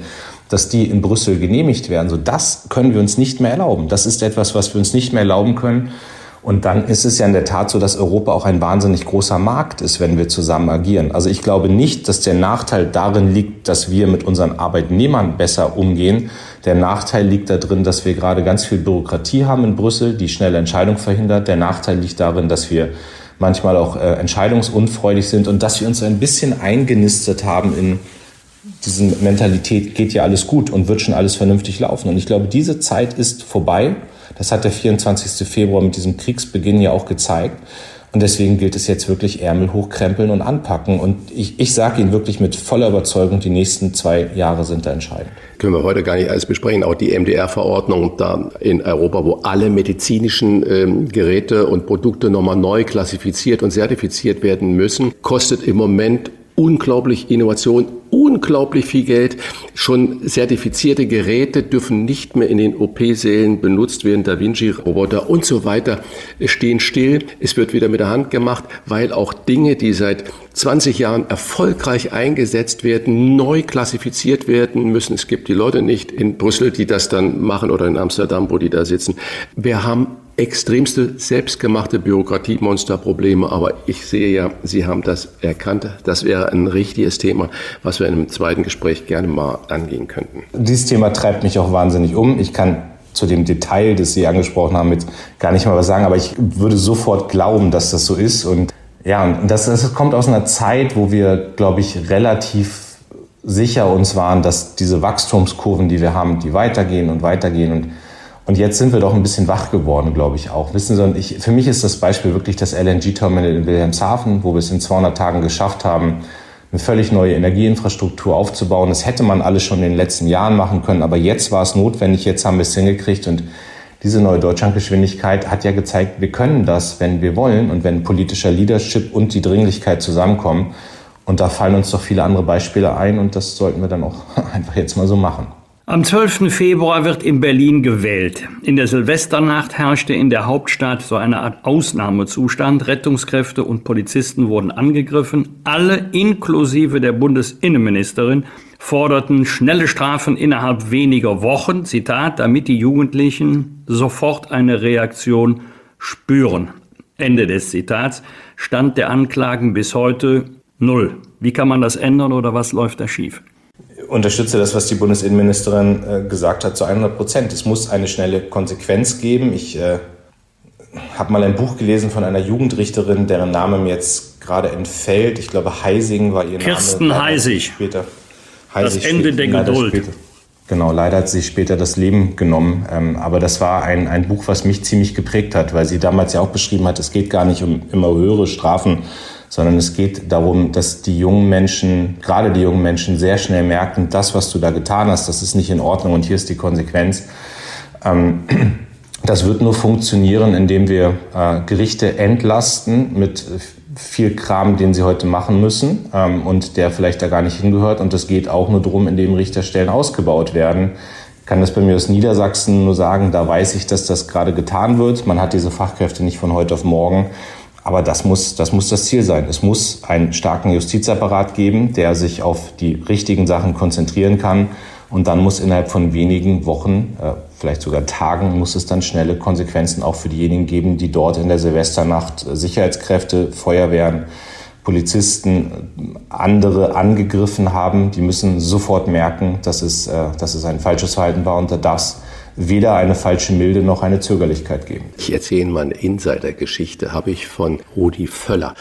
dass die in Brüssel genehmigt werden. So, das können wir uns nicht mehr erlauben. Das ist etwas, was wir uns nicht mehr erlauben können. Und dann ist es ja in der Tat so, dass Europa auch ein wahnsinnig großer Markt ist, wenn wir zusammen agieren. Also ich glaube nicht, dass der Nachteil darin liegt, dass wir mit unseren Arbeitnehmern besser umgehen. Der Nachteil liegt darin, dass wir gerade ganz viel Bürokratie haben in Brüssel, die schnelle Entscheidung verhindert. Der Nachteil liegt darin, dass wir manchmal auch äh, entscheidungsunfreudig sind und dass wir uns ein bisschen eingenistet haben in diesen Mentalität, geht ja alles gut und wird schon alles vernünftig laufen. Und ich glaube, diese Zeit ist vorbei. Das hat der 24. Februar mit diesem Kriegsbeginn ja auch gezeigt. Und deswegen gilt es jetzt wirklich Ärmel hochkrempeln und anpacken. Und ich, ich sage Ihnen wirklich mit voller Überzeugung, die nächsten zwei Jahre sind da entscheidend. Können wir heute gar nicht alles besprechen. Auch die MDR-Verordnung da in Europa, wo alle medizinischen ähm, Geräte und Produkte nochmal neu klassifiziert und zertifiziert werden müssen, kostet im Moment unglaublich Innovation, unglaublich viel Geld. Schon zertifizierte Geräte dürfen nicht mehr in den OP-Sälen benutzt werden. Da Vinci-Roboter und so weiter stehen still. Es wird wieder mit der Hand gemacht, weil auch Dinge, die seit 20 Jahren erfolgreich eingesetzt werden, neu klassifiziert werden müssen. Es gibt die Leute nicht in Brüssel, die das dann machen oder in Amsterdam, wo die da sitzen. Wir haben extremste selbstgemachte Bürokratiemonsterprobleme, aber ich sehe ja, Sie haben das erkannt. Das wäre ein richtiges Thema, was wir in einem zweiten Gespräch gerne mal angehen könnten. Dieses Thema treibt mich auch wahnsinnig um. Ich kann zu dem Detail, das Sie angesprochen haben, jetzt gar nicht mal was sagen, aber ich würde sofort glauben, dass das so ist. Und ja, das, das kommt aus einer Zeit, wo wir, glaube ich, relativ sicher uns waren, dass diese Wachstumskurven, die wir haben, die weitergehen und weitergehen und und jetzt sind wir doch ein bisschen wach geworden, glaube ich auch. Wissen Sie, und ich, für mich ist das Beispiel wirklich das LNG-Terminal in Wilhelmshaven, wo wir es in 200 Tagen geschafft haben, eine völlig neue Energieinfrastruktur aufzubauen. Das hätte man alles schon in den letzten Jahren machen können, aber jetzt war es notwendig, jetzt haben wir es hingekriegt und diese neue Deutschlandgeschwindigkeit hat ja gezeigt, wir können das, wenn wir wollen und wenn politischer Leadership und die Dringlichkeit zusammenkommen. Und da fallen uns doch viele andere Beispiele ein und das sollten wir dann auch *laughs* einfach jetzt mal so machen. Am 12. Februar wird in Berlin gewählt. In der Silvesternacht herrschte in der Hauptstadt so eine Art Ausnahmezustand. Rettungskräfte und Polizisten wurden angegriffen. Alle, inklusive der Bundesinnenministerin, forderten schnelle Strafen innerhalb weniger Wochen, Zitat, damit die Jugendlichen sofort eine Reaktion spüren. Ende des Zitats. Stand der Anklagen bis heute null. Wie kann man das ändern oder was läuft da schief? Unterstütze das, was die Bundesinnenministerin äh, gesagt hat, zu 100 Prozent. Es muss eine schnelle Konsequenz geben. Ich äh, habe mal ein Buch gelesen von einer Jugendrichterin, deren Name mir jetzt gerade entfällt. Ich glaube, Heising war ihr Kirsten Name. Kirsten Heisig. Später. Heisig das Ende der Geduld. Später, genau, leider hat sie später das Leben genommen. Ähm, aber das war ein, ein Buch, was mich ziemlich geprägt hat, weil sie damals ja auch beschrieben hat, es geht gar nicht um immer höhere Strafen, sondern es geht darum, dass die jungen Menschen, gerade die jungen Menschen, sehr schnell merken, das, was du da getan hast, das ist nicht in Ordnung und hier ist die Konsequenz. Ähm, *clears throat* das wird nur funktionieren, indem wir äh, Gerichte entlasten mit viel Kram, den sie heute machen müssen ähm, und der vielleicht da gar nicht hingehört. Und das geht auch nur darum, indem Richterstellen ausgebaut werden. Ich kann das bei mir aus Niedersachsen nur sagen, da weiß ich, dass das gerade getan wird. Man hat diese Fachkräfte nicht von heute auf morgen. Aber das muss, das muss das Ziel sein. Es muss einen starken Justizapparat geben, der sich auf die richtigen Sachen konzentrieren kann. Und dann muss innerhalb von wenigen Wochen, äh, vielleicht sogar Tagen, muss es dann schnelle Konsequenzen auch für diejenigen geben, die dort in der Silvesternacht Sicherheitskräfte, Feuerwehren, Polizisten, andere angegriffen haben. Die müssen sofort merken, dass es, äh, dass es ein falsches Verhalten war und da darf es weder eine falsche Milde noch eine Zögerlichkeit geben. Ich erzähle mal eine Insidergeschichte, habe ich von Rudi Völler.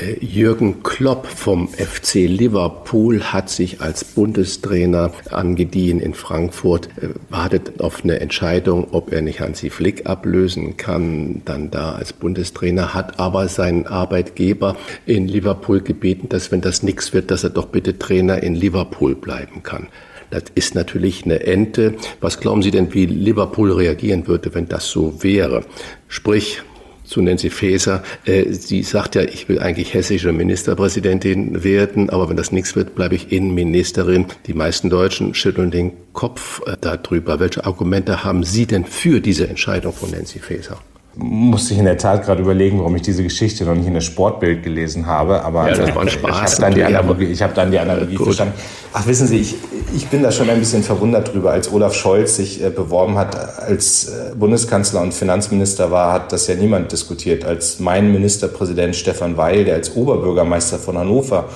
Äh, Jürgen Klopp vom FC Liverpool hat sich als Bundestrainer angedient in Frankfurt, äh, wartet auf eine Entscheidung, ob er nicht Hansi Flick ablösen kann, dann da als Bundestrainer, hat aber seinen Arbeitgeber in Liverpool gebeten, dass wenn das nichts wird, dass er doch bitte Trainer in Liverpool bleiben kann. Das ist natürlich eine Ente. Was glauben Sie denn, wie Liverpool reagieren würde, wenn das so wäre? Sprich, zu Nancy Faeser. Äh, sie sagt ja, ich will eigentlich hessische Ministerpräsidentin werden, aber wenn das nichts wird, bleibe ich Innenministerin. Die meisten Deutschen schütteln den Kopf äh, darüber. Welche Argumente haben Sie denn für diese Entscheidung von Nancy Faeser? Musste ich in der Tat gerade überlegen, warum ich diese Geschichte noch nicht in der Sportbild gelesen habe. Aber ja, das war ein Spaß. Ich habe dann, die Analogie, hab dann die Analogie verstanden. Ach, wissen Sie, ich, ich bin da schon ein bisschen verwundert drüber. Als Olaf Scholz sich äh, beworben hat, als äh, Bundeskanzler und Finanzminister war, hat das ja niemand diskutiert. Als mein Ministerpräsident Stefan Weil, der als Oberbürgermeister von Hannover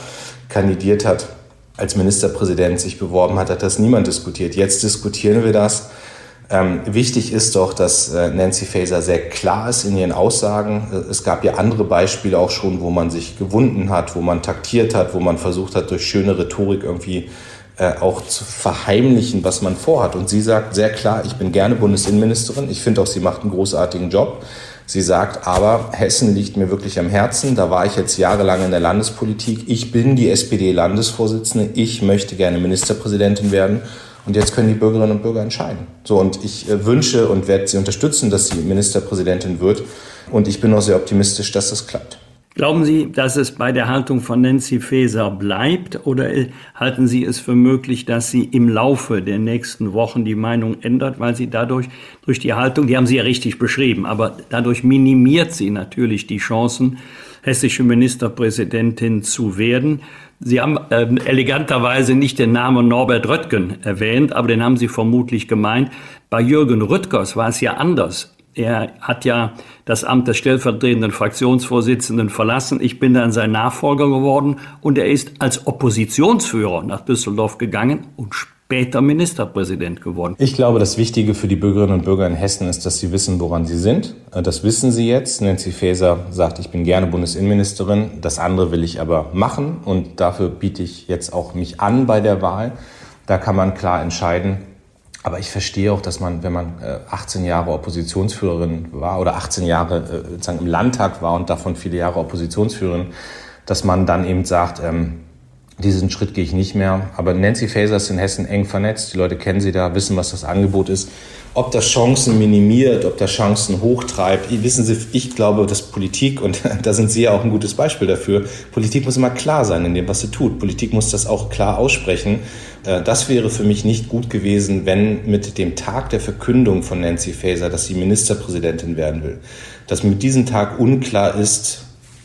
kandidiert hat, als Ministerpräsident sich beworben hat, hat das niemand diskutiert. Jetzt diskutieren wir das. Ähm, wichtig ist doch, dass äh, Nancy Faeser sehr klar ist in ihren Aussagen. Äh, es gab ja andere Beispiele auch schon, wo man sich gewunden hat, wo man taktiert hat, wo man versucht hat, durch schöne Rhetorik irgendwie äh, auch zu verheimlichen, was man vorhat. Und sie sagt sehr klar, ich bin gerne Bundesinnenministerin. Ich finde auch, sie macht einen großartigen Job. Sie sagt aber, Hessen liegt mir wirklich am Herzen. Da war ich jetzt jahrelang in der Landespolitik. Ich bin die SPD-Landesvorsitzende. Ich möchte gerne Ministerpräsidentin werden. Und jetzt können die Bürgerinnen und Bürger entscheiden. So, und ich äh, wünsche und werde sie unterstützen, dass sie Ministerpräsidentin wird. Und ich bin auch sehr optimistisch, dass das klappt. Glauben Sie, dass es bei der Haltung von Nancy Faeser bleibt oder halten Sie es für möglich, dass sie im Laufe der nächsten Wochen die Meinung ändert, weil sie dadurch durch die Haltung, die haben Sie ja richtig beschrieben, aber dadurch minimiert sie natürlich die Chancen, hessische Ministerpräsidentin zu werden. Sie haben ähm, eleganterweise nicht den Namen Norbert Röttgen erwähnt, aber den haben Sie vermutlich gemeint. Bei Jürgen Rüttgers war es ja anders. Er hat ja das Amt des stellvertretenden Fraktionsvorsitzenden verlassen. Ich bin dann sein Nachfolger geworden und er ist als Oppositionsführer nach Düsseldorf gegangen und später Ministerpräsident geworden. Ich glaube, das Wichtige für die Bürgerinnen und Bürger in Hessen ist, dass sie wissen, woran sie sind. Das wissen sie jetzt. Nancy Faeser sagt, ich bin gerne Bundesinnenministerin. Das andere will ich aber machen und dafür biete ich jetzt auch mich an bei der Wahl. Da kann man klar entscheiden, aber ich verstehe auch, dass man, wenn man 18 äh, Jahre Oppositionsführerin war oder 18 Jahre äh, sozusagen im Landtag war und davon viele Jahre Oppositionsführerin, dass man dann eben sagt, ähm, diesen Schritt gehe ich nicht mehr. Aber Nancy Faeser ist in Hessen eng vernetzt. Die Leute kennen sie da, wissen, was das Angebot ist. Ob das Chancen minimiert, ob das Chancen hochtreibt. Wissen Sie, ich glaube, dass Politik, und *laughs* da sind Sie ja auch ein gutes Beispiel dafür, Politik muss immer klar sein in dem, was sie tut. Politik muss das auch klar aussprechen. Äh, das wäre für mich nicht gut gewesen, wenn mit dem Tag der Verkündung von Nancy Faeser, dass sie Ministerpräsidentin werden will, dass mit diesem Tag unklar ist,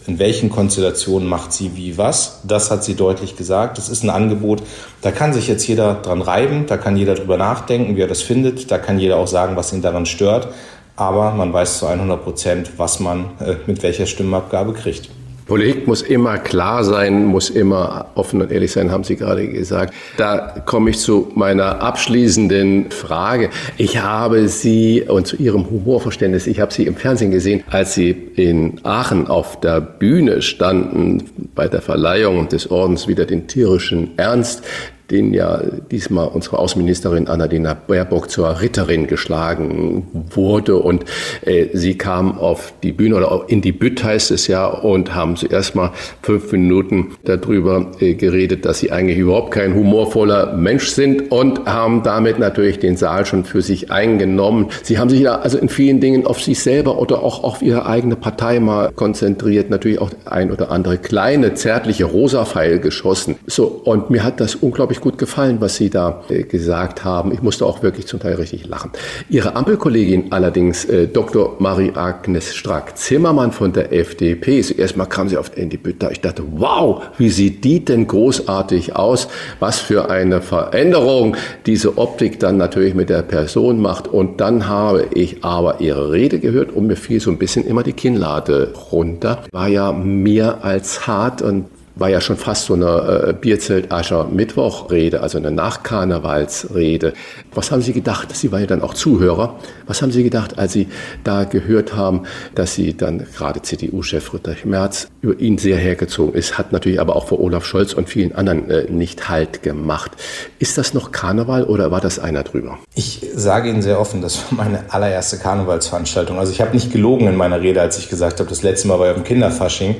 in welchen Konstellationen macht sie wie was. Das hat sie deutlich gesagt. Das ist ein Angebot, da kann sich jetzt jeder dran reiben, da kann jeder drüber nachdenken, wie er das findet, da kann jeder auch sagen, was ihn daran stört. Aber man weiß zu 100 Prozent, was man äh, mit welcher Stimmabgabe kriegt. Politik muss immer klar sein, muss immer offen und ehrlich sein, haben Sie gerade gesagt. Da komme ich zu meiner abschließenden Frage. Ich habe Sie und zu Ihrem Humorverständnis, ich habe Sie im Fernsehen gesehen, als Sie in Aachen auf der Bühne standen bei der Verleihung des Ordens wieder den tierischen Ernst den ja diesmal unsere Außenministerin Annalena Baerbock zur Ritterin geschlagen wurde. Und äh, sie kam auf die Bühne oder in die Bütt heißt es ja und haben zuerst mal fünf Minuten darüber äh, geredet, dass sie eigentlich überhaupt kein humorvoller Mensch sind und haben damit natürlich den Saal schon für sich eingenommen. Sie haben sich da also in vielen Dingen auf sich selber oder auch auf ihre eigene Partei mal konzentriert, natürlich auch ein oder andere kleine zärtliche Rosa-Pfeil geschossen. So, und mir hat das unglaublich unglaublich gut gefallen, was Sie da äh, gesagt haben. Ich musste auch wirklich zum Teil richtig lachen. Ihre Ampelkollegin allerdings, äh, Dr. Marie-Agnes Strack-Zimmermann von der FDP, zuerst mal kam sie auf in die Bütte. Ich dachte, wow, wie sieht die denn großartig aus? Was für eine Veränderung diese Optik dann natürlich mit der Person macht. Und dann habe ich aber ihre Rede gehört und mir fiel so ein bisschen immer die Kinnlade runter. War ja mehr als hart und war ja schon fast so eine äh, Bierzelt-Ascher-Mittwoch-Rede, also eine Nachkarnevalsrede. Was haben Sie gedacht? Sie waren ja dann auch Zuhörer. Was haben Sie gedacht, als Sie da gehört haben, dass Sie dann gerade CDU-Chef Friedrich Merz über ihn sehr hergezogen ist, hat natürlich aber auch vor Olaf Scholz und vielen anderen äh, nicht Halt gemacht. Ist das noch Karneval oder war das einer drüber? Ich sage Ihnen sehr offen, das war meine allererste Karnevalsveranstaltung. Also ich habe nicht gelogen in meiner Rede, als ich gesagt habe, das letzte Mal war ja im Kinderfasching.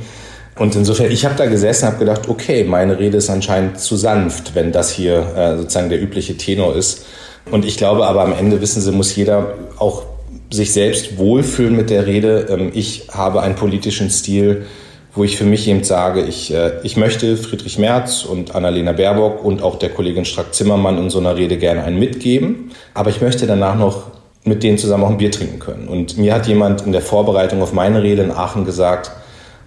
Und insofern, ich habe da gesessen habe gedacht, okay, meine Rede ist anscheinend zu sanft, wenn das hier äh, sozusagen der übliche Tenor ist. Und ich glaube aber am Ende, wissen Sie, muss jeder auch sich selbst wohlfühlen mit der Rede. Ähm, ich habe einen politischen Stil, wo ich für mich eben sage, ich, äh, ich möchte Friedrich Merz und Annalena Baerbock und auch der Kollegin Strack-Zimmermann in so einer Rede gerne einen mitgeben. Aber ich möchte danach noch mit denen zusammen auch ein Bier trinken können. Und mir hat jemand in der Vorbereitung auf meine Rede in Aachen gesagt,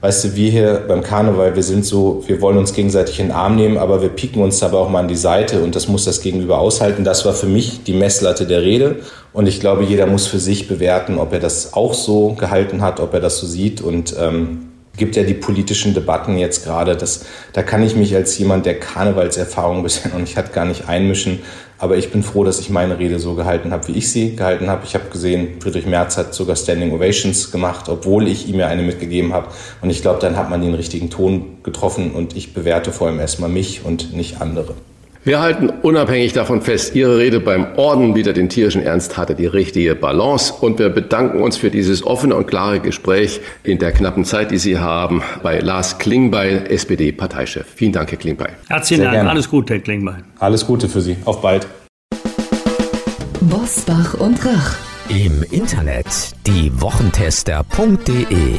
weißt du, wir hier beim Karneval, wir sind so, wir wollen uns gegenseitig in den Arm nehmen, aber wir pieken uns dabei auch mal an die Seite und das muss das Gegenüber aushalten. Das war für mich die Messlatte der Rede und ich glaube, jeder muss für sich bewerten, ob er das auch so gehalten hat, ob er das so sieht und ähm, gibt ja die politischen Debatten jetzt gerade. Das, da kann ich mich als jemand, der Karnevalserfahrung *laughs* bisher noch nicht hat, gar nicht einmischen. Aber ich bin froh, dass ich meine Rede so gehalten habe, wie ich sie gehalten habe. Ich habe gesehen, Friedrich Merz hat sogar Standing Ovations gemacht, obwohl ich ihm ja eine mitgegeben habe. Und ich glaube, dann hat man den richtigen Ton getroffen und ich bewerte vor allem erstmal mich und nicht andere. Wir halten unabhängig davon fest, Ihre Rede beim Orden wieder den tierischen Ernst hatte die richtige Balance und wir bedanken uns für dieses offene und klare Gespräch in der knappen Zeit, die Sie haben, bei Lars Klingbeil, SPD-Parteichef. Vielen Dank, Herr Klingbeil. Herzlichen Dank. Alles Gute, Herr Klingbeil. Alles Gute für Sie. Auf bald. Bosbach und Rach. Im Internet diewochentester.de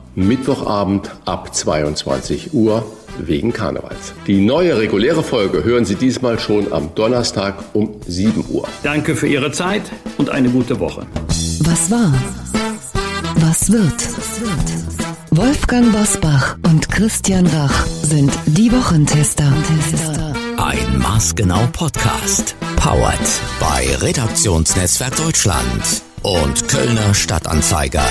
Mittwochabend ab 22 Uhr wegen Karnevals. Die neue reguläre Folge hören Sie diesmal schon am Donnerstag um 7 Uhr. Danke für Ihre Zeit und eine gute Woche. Was war? Was wird? Wolfgang Bosbach und Christian Rach sind die Wochentester. Ein maßgenau Podcast. Powered bei Redaktionsnetzwerk Deutschland und Kölner Stadtanzeiger.